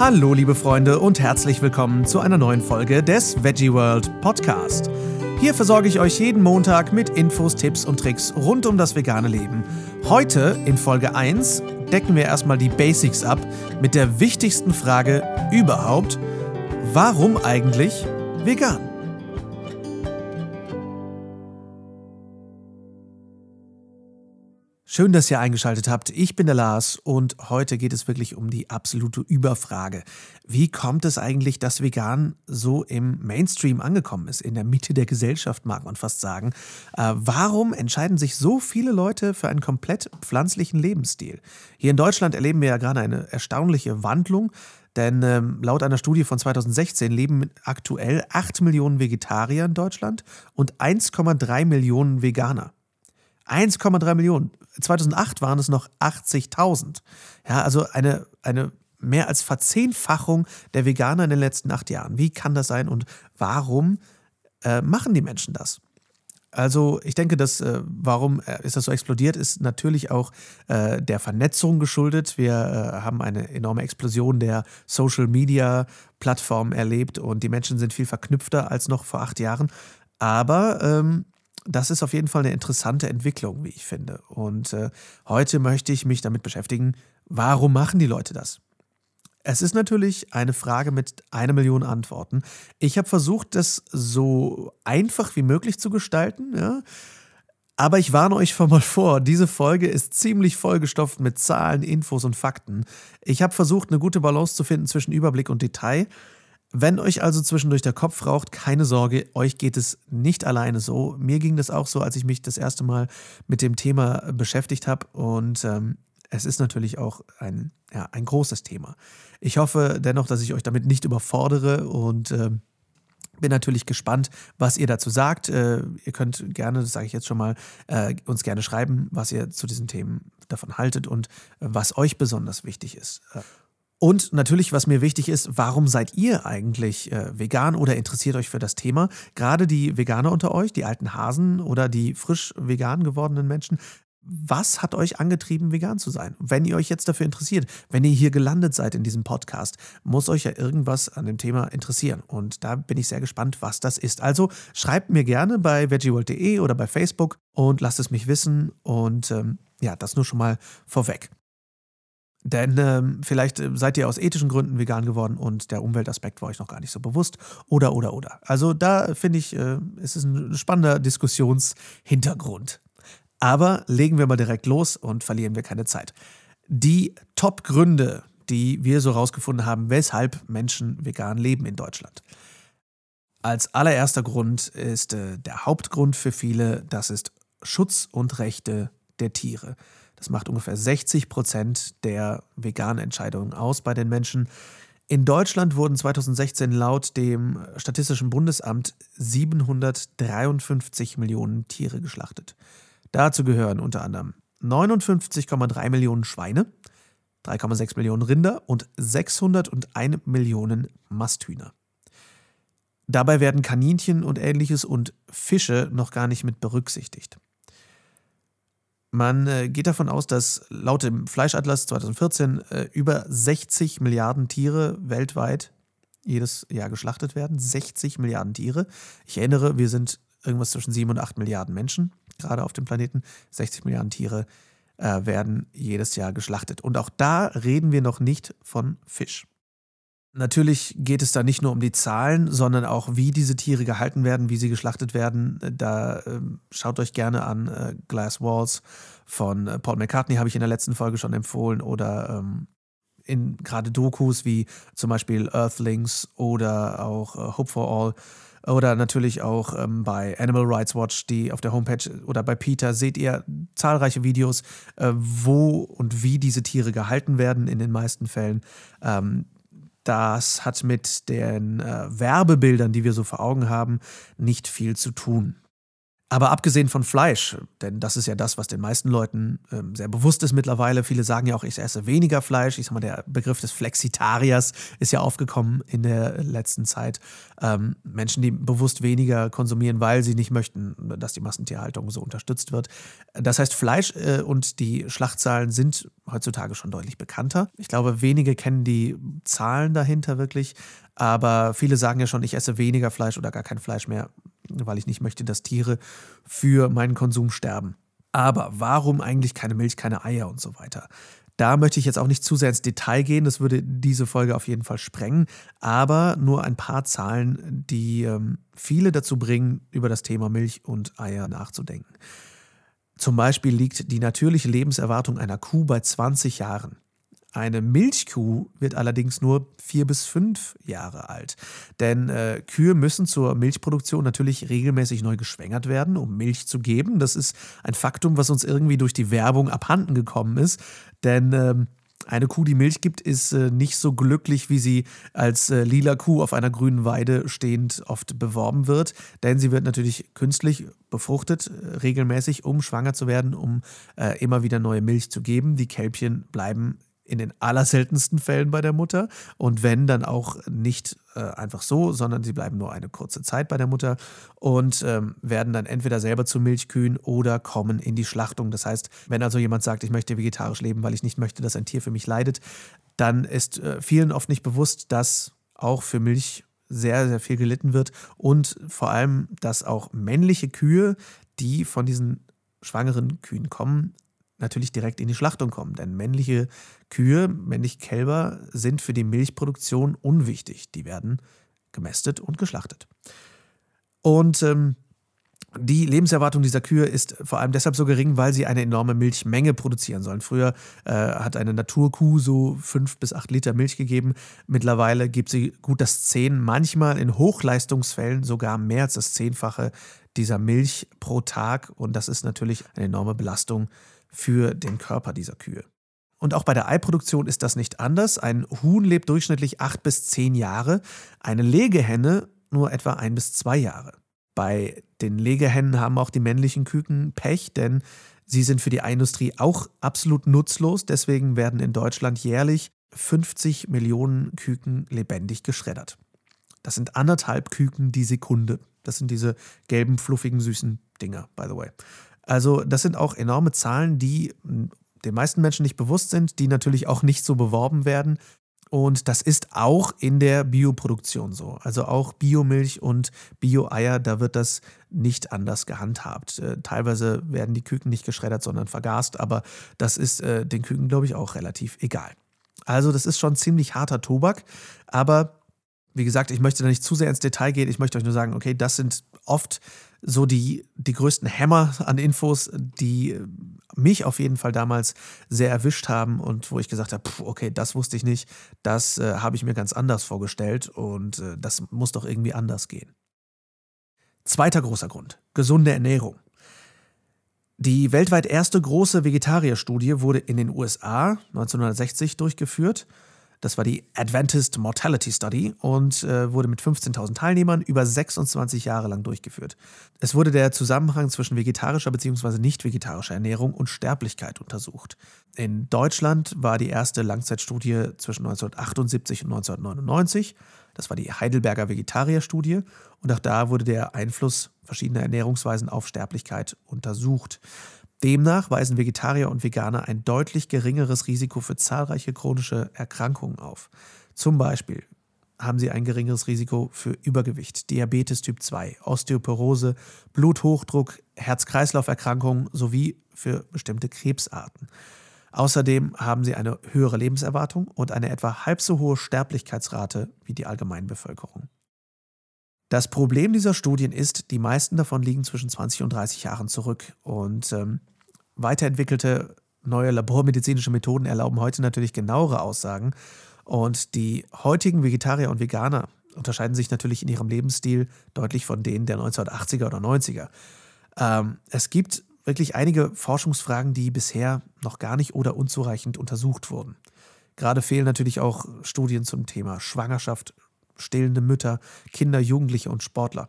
Hallo liebe Freunde und herzlich willkommen zu einer neuen Folge des Veggie World Podcast. Hier versorge ich euch jeden Montag mit Infos, Tipps und Tricks rund um das vegane Leben. Heute in Folge 1 decken wir erstmal die Basics ab mit der wichtigsten Frage überhaupt. Warum eigentlich vegan? Schön, dass ihr eingeschaltet habt. Ich bin der Lars und heute geht es wirklich um die absolute Überfrage. Wie kommt es eigentlich, dass vegan so im Mainstream angekommen ist, in der Mitte der Gesellschaft, mag man fast sagen? Äh, warum entscheiden sich so viele Leute für einen komplett pflanzlichen Lebensstil? Hier in Deutschland erleben wir ja gerade eine erstaunliche Wandlung. Denn ähm, laut einer Studie von 2016 leben aktuell 8 Millionen Vegetarier in Deutschland und 1,3 Millionen Veganer. 1,3 Millionen. 2008 waren es noch 80.000. Ja, also eine, eine mehr als Verzehnfachung der Veganer in den letzten acht Jahren. Wie kann das sein und warum äh, machen die Menschen das? Also ich denke, dass äh, warum äh, ist das so explodiert, ist natürlich auch äh, der Vernetzung geschuldet. Wir äh, haben eine enorme Explosion der Social-Media-Plattformen erlebt und die Menschen sind viel verknüpfter als noch vor acht Jahren. Aber ähm, das ist auf jeden Fall eine interessante Entwicklung, wie ich finde. Und äh, heute möchte ich mich damit beschäftigen, warum machen die Leute das? Es ist natürlich eine Frage mit einer Million Antworten. Ich habe versucht, das so einfach wie möglich zu gestalten. Ja? Aber ich warne euch schon mal vor, diese Folge ist ziemlich vollgestopft mit Zahlen, Infos und Fakten. Ich habe versucht, eine gute Balance zu finden zwischen Überblick und Detail. Wenn euch also zwischendurch der Kopf raucht, keine Sorge, euch geht es nicht alleine so. Mir ging das auch so, als ich mich das erste Mal mit dem Thema beschäftigt habe. Und ähm, es ist natürlich auch ein, ja, ein großes Thema. Ich hoffe dennoch, dass ich euch damit nicht überfordere und äh, bin natürlich gespannt, was ihr dazu sagt. Äh, ihr könnt gerne, das sage ich jetzt schon mal, äh, uns gerne schreiben, was ihr zu diesen Themen davon haltet und äh, was euch besonders wichtig ist. Und natürlich, was mir wichtig ist, warum seid ihr eigentlich äh, vegan oder interessiert euch für das Thema? Gerade die Veganer unter euch, die alten Hasen oder die frisch vegan gewordenen Menschen. Was hat euch angetrieben, vegan zu sein? Wenn ihr euch jetzt dafür interessiert, wenn ihr hier gelandet seid in diesem Podcast, muss euch ja irgendwas an dem Thema interessieren. Und da bin ich sehr gespannt, was das ist. Also schreibt mir gerne bei veggieworld.de oder bei Facebook und lasst es mich wissen. Und ähm, ja, das nur schon mal vorweg. Denn ähm, vielleicht äh, seid ihr aus ethischen Gründen vegan geworden und der Umweltaspekt war euch noch gar nicht so bewusst. Oder, oder, oder. Also da finde ich, äh, ist es ein spannender Diskussionshintergrund. Aber legen wir mal direkt los und verlieren wir keine Zeit. Die Top-Gründe, die wir so rausgefunden haben, weshalb Menschen vegan leben in Deutschland. Als allererster Grund ist äh, der Hauptgrund für viele, das ist Schutz und Rechte der Tiere. Das macht ungefähr 60 Prozent der veganen Entscheidungen aus bei den Menschen. In Deutschland wurden 2016 laut dem Statistischen Bundesamt 753 Millionen Tiere geschlachtet. Dazu gehören unter anderem 59,3 Millionen Schweine, 3,6 Millionen Rinder und 601 Millionen Masthühner. Dabei werden Kaninchen und ähnliches und Fische noch gar nicht mit berücksichtigt. Man äh, geht davon aus, dass laut dem Fleischatlas 2014 äh, über 60 Milliarden Tiere weltweit jedes Jahr geschlachtet werden. 60 Milliarden Tiere. Ich erinnere, wir sind irgendwas zwischen 7 und 8 Milliarden Menschen gerade auf dem Planeten. 60 Milliarden Tiere äh, werden jedes Jahr geschlachtet. Und auch da reden wir noch nicht von Fisch. Natürlich geht es da nicht nur um die Zahlen, sondern auch, wie diese Tiere gehalten werden, wie sie geschlachtet werden. Da äh, schaut euch gerne an äh, Glass Walls von äh, Paul McCartney, habe ich in der letzten Folge schon empfohlen, oder ähm, in gerade Dokus wie zum Beispiel Earthlings oder auch äh, Hope for All oder natürlich auch ähm, bei Animal Rights Watch, die auf der Homepage oder bei Peter seht ihr zahlreiche Videos, äh, wo und wie diese Tiere gehalten werden in den meisten Fällen. Ähm, das hat mit den äh, Werbebildern, die wir so vor Augen haben, nicht viel zu tun. Aber abgesehen von Fleisch, denn das ist ja das, was den meisten Leuten ähm, sehr bewusst ist mittlerweile. Viele sagen ja auch, ich esse weniger Fleisch. Ich sag mal, der Begriff des Flexitariers ist ja aufgekommen in der letzten Zeit. Ähm, Menschen, die bewusst weniger konsumieren, weil sie nicht möchten, dass die Massentierhaltung so unterstützt wird. Das heißt, Fleisch äh, und die Schlachtzahlen sind heutzutage schon deutlich bekannter. Ich glaube, wenige kennen die Zahlen dahinter wirklich. Aber viele sagen ja schon, ich esse weniger Fleisch oder gar kein Fleisch mehr weil ich nicht möchte, dass Tiere für meinen Konsum sterben. Aber warum eigentlich keine Milch, keine Eier und so weiter? Da möchte ich jetzt auch nicht zu sehr ins Detail gehen, das würde diese Folge auf jeden Fall sprengen, aber nur ein paar Zahlen, die ähm, viele dazu bringen, über das Thema Milch und Eier nachzudenken. Zum Beispiel liegt die natürliche Lebenserwartung einer Kuh bei 20 Jahren. Eine Milchkuh wird allerdings nur vier bis fünf Jahre alt. Denn äh, Kühe müssen zur Milchproduktion natürlich regelmäßig neu geschwängert werden, um Milch zu geben. Das ist ein Faktum, was uns irgendwie durch die Werbung abhanden gekommen ist. Denn ähm, eine Kuh, die Milch gibt, ist äh, nicht so glücklich, wie sie als äh, lila Kuh auf einer grünen Weide stehend oft beworben wird. Denn sie wird natürlich künstlich befruchtet, äh, regelmäßig, um schwanger zu werden, um äh, immer wieder neue Milch zu geben. Die Kälbchen bleiben in den allerseltensten Fällen bei der Mutter. Und wenn, dann auch nicht äh, einfach so, sondern sie bleiben nur eine kurze Zeit bei der Mutter und ähm, werden dann entweder selber zu Milchkühen oder kommen in die Schlachtung. Das heißt, wenn also jemand sagt, ich möchte vegetarisch leben, weil ich nicht möchte, dass ein Tier für mich leidet, dann ist äh, vielen oft nicht bewusst, dass auch für Milch sehr, sehr viel gelitten wird und vor allem, dass auch männliche Kühe, die von diesen schwangeren Kühen kommen, natürlich direkt in die Schlachtung kommen. Denn männliche Kühe, männliche Kälber sind für die Milchproduktion unwichtig. Die werden gemästet und geschlachtet. Und ähm, die Lebenserwartung dieser Kühe ist vor allem deshalb so gering, weil sie eine enorme Milchmenge produzieren sollen. Früher äh, hat eine Naturkuh so fünf bis acht Liter Milch gegeben. Mittlerweile gibt sie gut das Zehn, manchmal in Hochleistungsfällen sogar mehr als das Zehnfache dieser Milch pro Tag. Und das ist natürlich eine enorme Belastung für den Körper dieser Kühe. Und auch bei der Eiproduktion ist das nicht anders. Ein Huhn lebt durchschnittlich acht bis zehn Jahre, eine Legehenne nur etwa ein bis zwei Jahre. Bei den Legehennen haben auch die männlichen Küken Pech, denn sie sind für die Industrie auch absolut nutzlos. Deswegen werden in Deutschland jährlich 50 Millionen Küken lebendig geschreddert. Das sind anderthalb Küken die Sekunde. Das sind diese gelben, fluffigen, süßen Dinger, by the way. Also das sind auch enorme Zahlen, die hm, den meisten Menschen nicht bewusst sind, die natürlich auch nicht so beworben werden. Und das ist auch in der Bioproduktion so. Also auch Biomilch und Bio-Eier, da wird das nicht anders gehandhabt. Äh, teilweise werden die Küken nicht geschreddert, sondern vergast, aber das ist äh, den Küken, glaube ich, auch relativ egal. Also das ist schon ziemlich harter Tobak, aber wie gesagt, ich möchte da nicht zu sehr ins Detail gehen. Ich möchte euch nur sagen, okay, das sind oft so die, die größten Hämmer an Infos, die mich auf jeden Fall damals sehr erwischt haben und wo ich gesagt habe, pff, okay, das wusste ich nicht, das äh, habe ich mir ganz anders vorgestellt und äh, das muss doch irgendwie anders gehen. Zweiter großer Grund, gesunde Ernährung. Die weltweit erste große Vegetarierstudie wurde in den USA 1960 durchgeführt das war die Adventist Mortality Study und äh, wurde mit 15.000 Teilnehmern über 26 Jahre lang durchgeführt. Es wurde der Zusammenhang zwischen vegetarischer bzw. nicht vegetarischer Ernährung und Sterblichkeit untersucht. In Deutschland war die erste Langzeitstudie zwischen 1978 und 1999. Das war die Heidelberger Vegetarierstudie und auch da wurde der Einfluss verschiedener Ernährungsweisen auf Sterblichkeit untersucht. Demnach weisen Vegetarier und Veganer ein deutlich geringeres Risiko für zahlreiche chronische Erkrankungen auf. Zum Beispiel haben sie ein geringeres Risiko für Übergewicht, Diabetes Typ 2, Osteoporose, Bluthochdruck, Herz-Kreislauf-Erkrankungen sowie für bestimmte Krebsarten. Außerdem haben sie eine höhere Lebenserwartung und eine etwa halb so hohe Sterblichkeitsrate wie die Allgemeinbevölkerung. Das Problem dieser Studien ist, die meisten davon liegen zwischen 20 und 30 Jahren zurück. Und ähm, weiterentwickelte neue labormedizinische Methoden erlauben heute natürlich genauere Aussagen. Und die heutigen Vegetarier und Veganer unterscheiden sich natürlich in ihrem Lebensstil deutlich von denen der 1980er oder 90er. Ähm, es gibt wirklich einige Forschungsfragen, die bisher noch gar nicht oder unzureichend untersucht wurden. Gerade fehlen natürlich auch Studien zum Thema Schwangerschaft, stillende Mütter, Kinder, Jugendliche und Sportler.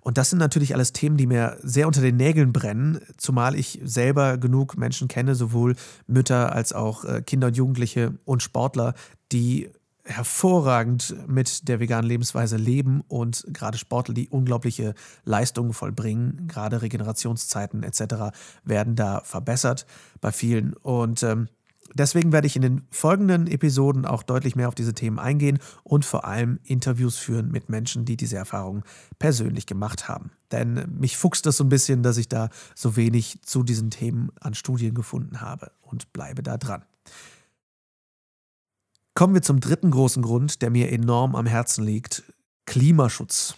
Und das sind natürlich alles Themen, die mir sehr unter den Nägeln brennen, zumal ich selber genug Menschen kenne, sowohl Mütter als auch äh, Kinder und Jugendliche und Sportler, die hervorragend mit der veganen Lebensweise leben und gerade Sportler, die unglaubliche Leistungen vollbringen, gerade Regenerationszeiten etc. werden da verbessert bei vielen. Und ähm, Deswegen werde ich in den folgenden Episoden auch deutlich mehr auf diese Themen eingehen und vor allem Interviews führen mit Menschen, die diese Erfahrungen persönlich gemacht haben. Denn mich fuchst das so ein bisschen, dass ich da so wenig zu diesen Themen an Studien gefunden habe und bleibe da dran. Kommen wir zum dritten großen Grund, der mir enorm am Herzen liegt. Klimaschutz.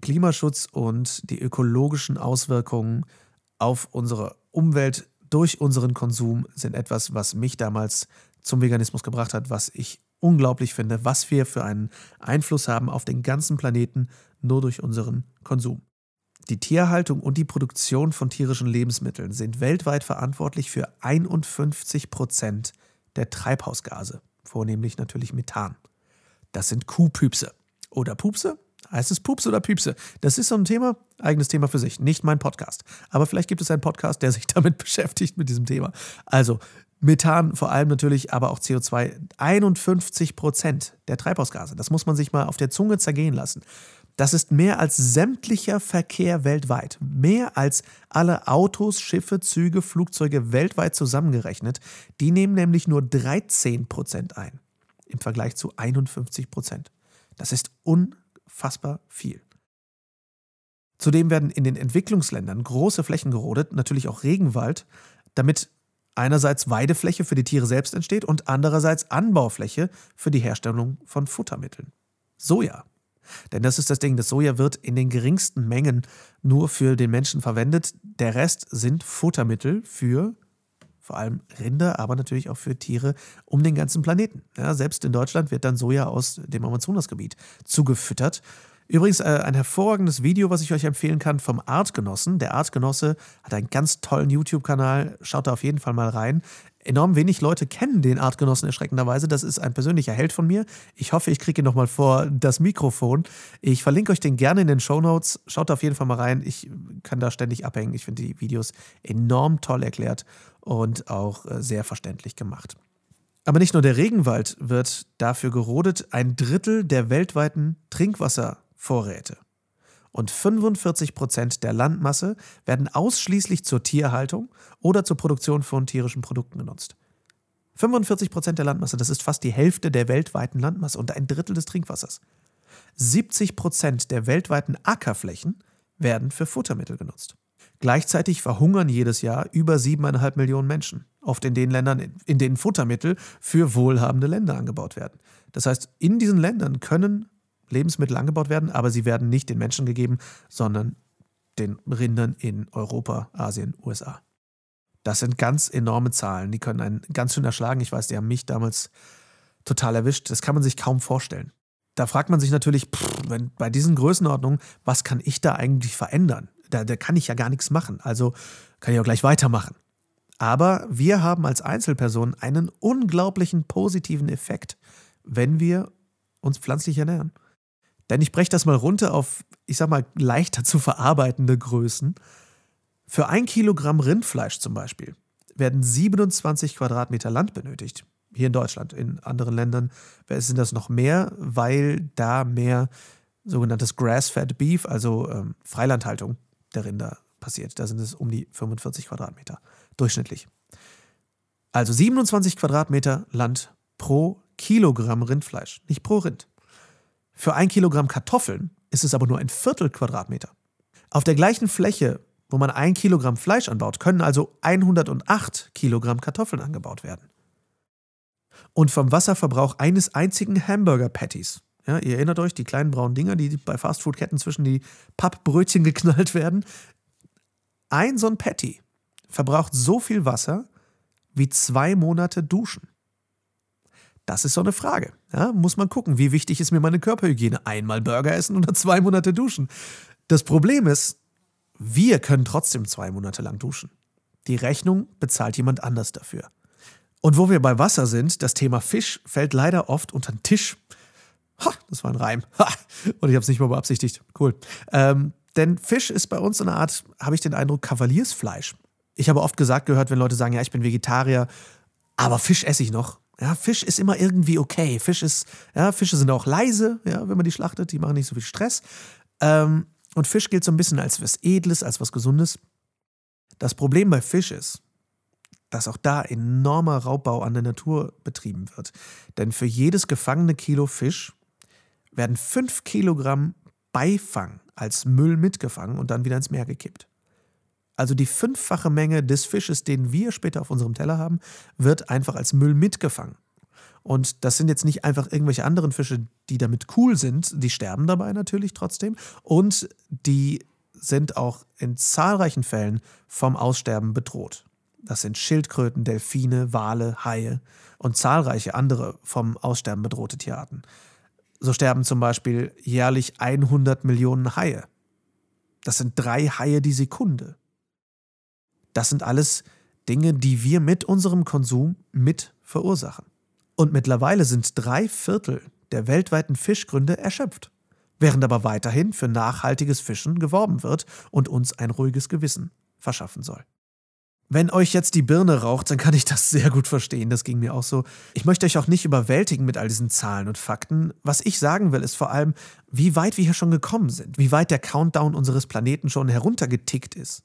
Klimaschutz und die ökologischen Auswirkungen auf unsere Umwelt durch unseren Konsum sind etwas, was mich damals zum Veganismus gebracht hat, was ich unglaublich finde, was wir für einen Einfluss haben auf den ganzen Planeten nur durch unseren Konsum. Die Tierhaltung und die Produktion von tierischen Lebensmitteln sind weltweit verantwortlich für 51 Prozent der Treibhausgase, vornehmlich natürlich Methan. Das sind Kuhpüpse. Oder Pupse? Heißt es Pups oder Püpse? Das ist so ein Thema, eigenes Thema für sich, nicht mein Podcast. Aber vielleicht gibt es einen Podcast, der sich damit beschäftigt, mit diesem Thema. Also Methan vor allem natürlich, aber auch CO2. 51 Prozent der Treibhausgase. Das muss man sich mal auf der Zunge zergehen lassen. Das ist mehr als sämtlicher Verkehr weltweit. Mehr als alle Autos, Schiffe, Züge, Flugzeuge weltweit zusammengerechnet. Die nehmen nämlich nur 13 Prozent ein. Im Vergleich zu 51 Prozent. Das ist unfassbar viel. Zudem werden in den Entwicklungsländern große Flächen gerodet, natürlich auch Regenwald, damit einerseits Weidefläche für die Tiere selbst entsteht und andererseits Anbaufläche für die Herstellung von Futtermitteln. Soja. Denn das ist das Ding, das Soja wird in den geringsten Mengen nur für den Menschen verwendet. Der Rest sind Futtermittel für vor allem Rinder, aber natürlich auch für Tiere um den ganzen Planeten. Ja, selbst in Deutschland wird dann Soja aus dem Amazonasgebiet zugefüttert. Übrigens äh, ein hervorragendes Video, was ich euch empfehlen kann vom Artgenossen. Der Artgenosse hat einen ganz tollen YouTube-Kanal. Schaut da auf jeden Fall mal rein. Enorm wenig Leute kennen den Artgenossen erschreckenderweise. Das ist ein persönlicher Held von mir. Ich hoffe, ich kriege ihn nochmal vor das Mikrofon. Ich verlinke euch den gerne in den Show Notes. Schaut da auf jeden Fall mal rein. Ich kann da ständig abhängen. Ich finde die Videos enorm toll erklärt und auch äh, sehr verständlich gemacht. Aber nicht nur der Regenwald wird dafür gerodet, ein Drittel der weltweiten Trinkwasservorräte und 45 Prozent der Landmasse werden ausschließlich zur Tierhaltung oder zur Produktion von tierischen Produkten genutzt. 45 Prozent der Landmasse, das ist fast die Hälfte der weltweiten Landmasse und ein Drittel des Trinkwassers. 70 Prozent der weltweiten Ackerflächen werden für Futtermittel genutzt. Gleichzeitig verhungern jedes Jahr über siebeneinhalb Millionen Menschen, oft in den Ländern, in denen Futtermittel für wohlhabende Länder angebaut werden. Das heißt, in diesen Ländern können Lebensmittel angebaut werden, aber sie werden nicht den Menschen gegeben, sondern den Rindern in Europa, Asien, USA. Das sind ganz enorme Zahlen, die können einen ganz schön erschlagen. Ich weiß, die haben mich damals total erwischt. Das kann man sich kaum vorstellen. Da fragt man sich natürlich, pff, wenn, bei diesen Größenordnungen, was kann ich da eigentlich verändern? da, da kann ich ja gar nichts machen. Also kann ich auch gleich weitermachen. Aber wir haben als Einzelpersonen einen unglaublichen positiven Effekt, wenn wir uns pflanzlich ernähren. Denn ich breche das mal runter auf, ich sag mal, leichter zu verarbeitende Größen. Für ein Kilogramm Rindfleisch zum Beispiel werden 27 Quadratmeter Land benötigt. Hier in Deutschland. In anderen Ländern sind das noch mehr, weil da mehr sogenanntes Grass-Fed Beef, also ähm, Freilandhaltung, der Rinder passiert. Da sind es um die 45 Quadratmeter durchschnittlich. Also 27 Quadratmeter Land pro Kilogramm Rindfleisch, nicht pro Rind. Für ein Kilogramm Kartoffeln ist es aber nur ein Viertel Quadratmeter. Auf der gleichen Fläche, wo man ein Kilogramm Fleisch anbaut, können also 108 Kilogramm Kartoffeln angebaut werden. Und vom Wasserverbrauch eines einzigen Hamburger-Patties ja, ihr erinnert euch, die kleinen braunen Dinger, die bei Fastfood-Ketten zwischen die Pappbrötchen geknallt werden. Ein so ein Patty verbraucht so viel Wasser wie zwei Monate Duschen. Das ist so eine Frage. Ja, muss man gucken, wie wichtig ist mir meine Körperhygiene? Einmal Burger essen oder zwei Monate duschen? Das Problem ist, wir können trotzdem zwei Monate lang duschen. Die Rechnung bezahlt jemand anders dafür. Und wo wir bei Wasser sind, das Thema Fisch fällt leider oft unter den Tisch Ha, das war ein Reim. Ha, und ich habe es nicht mal beabsichtigt. Cool. Ähm, denn Fisch ist bei uns so eine Art, habe ich den Eindruck, Kavaliersfleisch. Ich habe oft gesagt gehört, wenn Leute sagen, ja, ich bin Vegetarier, aber Fisch esse ich noch. Ja, Fisch ist immer irgendwie okay. Fisch ist, ja, Fische sind auch leise, ja, wenn man die schlachtet, die machen nicht so viel Stress. Ähm, und Fisch gilt so ein bisschen als was Edles, als was Gesundes. Das Problem bei Fisch ist, dass auch da enormer Raubbau an der Natur betrieben wird. Denn für jedes gefangene Kilo Fisch werden fünf Kilogramm Beifang als Müll mitgefangen und dann wieder ins Meer gekippt. Also die fünffache Menge des Fisches, den wir später auf unserem Teller haben, wird einfach als Müll mitgefangen. Und das sind jetzt nicht einfach irgendwelche anderen Fische, die damit cool sind, die sterben dabei natürlich trotzdem. Und die sind auch in zahlreichen Fällen vom Aussterben bedroht. Das sind Schildkröten, Delfine, Wale, Haie und zahlreiche andere vom Aussterben bedrohte Tierarten. So sterben zum Beispiel jährlich 100 Millionen Haie. Das sind drei Haie die Sekunde. Das sind alles Dinge, die wir mit unserem Konsum mit verursachen. Und mittlerweile sind drei Viertel der weltweiten Fischgründe erschöpft, während aber weiterhin für nachhaltiges Fischen geworben wird und uns ein ruhiges Gewissen verschaffen soll. Wenn euch jetzt die Birne raucht, dann kann ich das sehr gut verstehen. Das ging mir auch so. Ich möchte euch auch nicht überwältigen mit all diesen Zahlen und Fakten. Was ich sagen will, ist vor allem, wie weit wir hier schon gekommen sind, wie weit der Countdown unseres Planeten schon heruntergetickt ist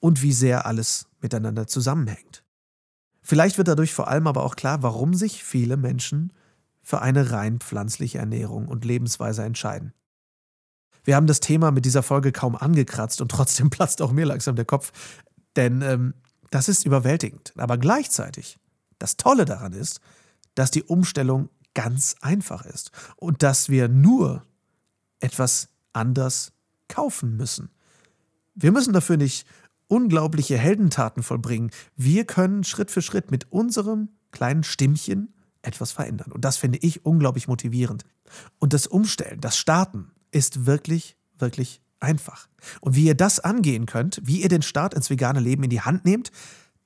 und wie sehr alles miteinander zusammenhängt. Vielleicht wird dadurch vor allem aber auch klar, warum sich viele Menschen für eine rein pflanzliche Ernährung und Lebensweise entscheiden. Wir haben das Thema mit dieser Folge kaum angekratzt und trotzdem platzt auch mir langsam der Kopf. Denn ähm, das ist überwältigend. Aber gleichzeitig, das Tolle daran ist, dass die Umstellung ganz einfach ist und dass wir nur etwas anders kaufen müssen. Wir müssen dafür nicht unglaubliche Heldentaten vollbringen. Wir können Schritt für Schritt mit unserem kleinen Stimmchen etwas verändern. Und das finde ich unglaublich motivierend. Und das Umstellen, das Starten ist wirklich, wirklich einfach. Und wie ihr das angehen könnt, wie ihr den Start ins vegane Leben in die Hand nehmt,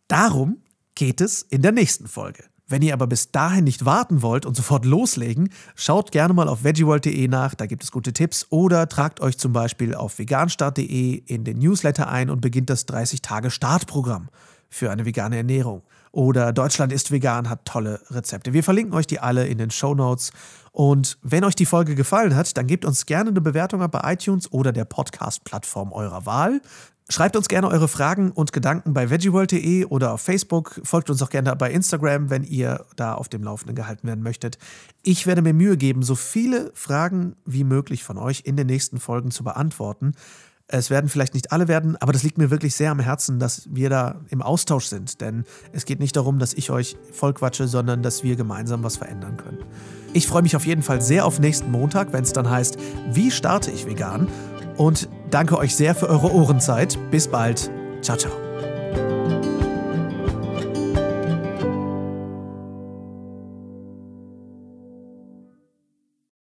darum geht es in der nächsten Folge. Wenn ihr aber bis dahin nicht warten wollt und sofort loslegen, schaut gerne mal auf veggieworld.de nach, da gibt es gute Tipps. Oder tragt euch zum Beispiel auf veganstart.de in den Newsletter ein und beginnt das 30-Tage-Startprogramm für eine vegane Ernährung. Oder Deutschland ist vegan hat tolle Rezepte. Wir verlinken euch die alle in den Show Notes. Und wenn euch die Folge gefallen hat, dann gebt uns gerne eine Bewertung ab bei iTunes oder der Podcast-Plattform eurer Wahl. Schreibt uns gerne eure Fragen und Gedanken bei veggieworld.de oder auf Facebook. Folgt uns auch gerne bei Instagram, wenn ihr da auf dem Laufenden gehalten werden möchtet. Ich werde mir Mühe geben, so viele Fragen wie möglich von euch in den nächsten Folgen zu beantworten. Es werden vielleicht nicht alle werden, aber das liegt mir wirklich sehr am Herzen, dass wir da im Austausch sind. Denn es geht nicht darum, dass ich euch vollquatsche, sondern dass wir gemeinsam was verändern können. Ich freue mich auf jeden Fall sehr auf nächsten Montag, wenn es dann heißt, wie starte ich vegan? Und danke euch sehr für eure Ohrenzeit. Bis bald. Ciao, ciao.